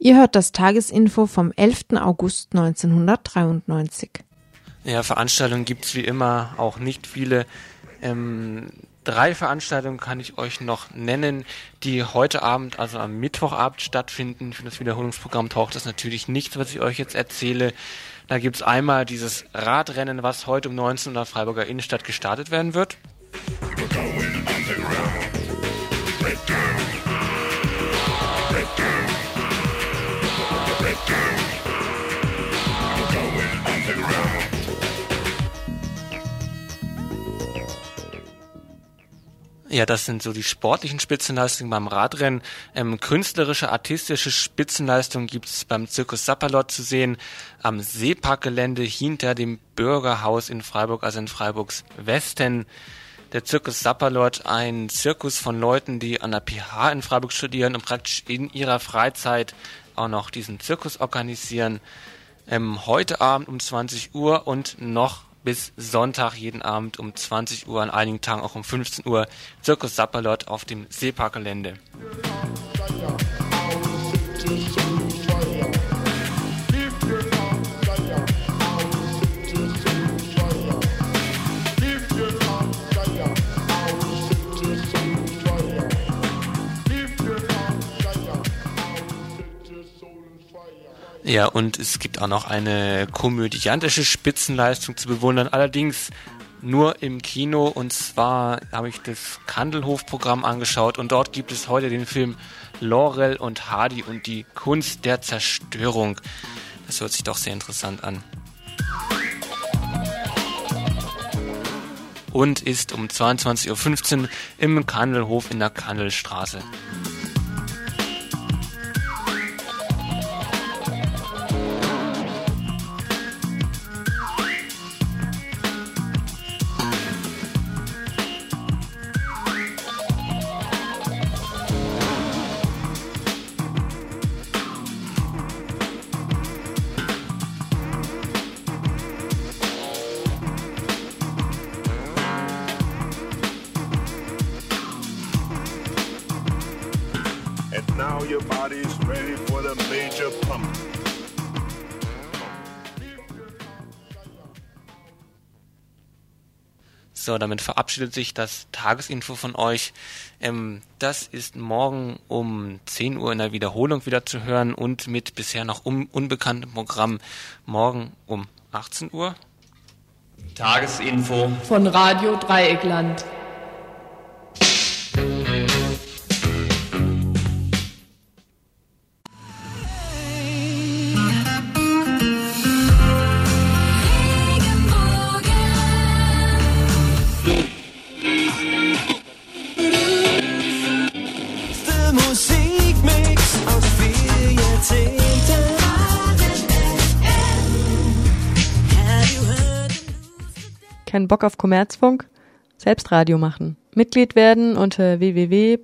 Ihr hört das Tagesinfo vom 11. August 1993. Ja, Veranstaltungen gibt's wie immer auch nicht viele. Ähm, drei Veranstaltungen kann ich euch noch nennen, die heute Abend, also am Mittwochabend stattfinden. Für das Wiederholungsprogramm taucht das natürlich nicht, was ich euch jetzt erzähle. Da gibt's einmal dieses Radrennen, was heute um 19 Uhr in der Freiburger Innenstadt gestartet werden wird. Ja, das sind so die sportlichen Spitzenleistungen beim Radrennen. Ähm, künstlerische, artistische Spitzenleistungen gibt's beim Zirkus Sapperlot zu sehen am Seeparkgelände hinter dem Bürgerhaus in Freiburg, also in Freiburgs Westen. Der Zirkus Sapperlot, ein Zirkus von Leuten, die an der PH in Freiburg studieren und praktisch in ihrer Freizeit auch noch diesen Zirkus organisieren. Ähm, heute Abend um 20 Uhr und noch bis Sonntag jeden Abend um 20 Uhr, an einigen Tagen auch um 15 Uhr, Zirkus Sapperlot auf dem Seeparkgelände. Ja, und es gibt auch noch eine komödiantische Spitzenleistung zu bewundern, allerdings nur im Kino und zwar habe ich das Kandelhof-Programm angeschaut und dort gibt es heute den Film Laurel und Hardy und die Kunst der Zerstörung. Das hört sich doch sehr interessant an. Und ist um 22.15 Uhr im Kandelhof in der Kandelstraße. So, damit verabschiedet sich das Tagesinfo von euch. Ähm, das ist morgen um 10 Uhr in der Wiederholung wieder zu hören und mit bisher noch un unbekanntem Programm morgen um 18 Uhr. Tagesinfo Von Radio Dreieckland. Kein Bock auf Kommerzfunk? Selbst Radio machen. Mitglied werden unter www.rdl.de.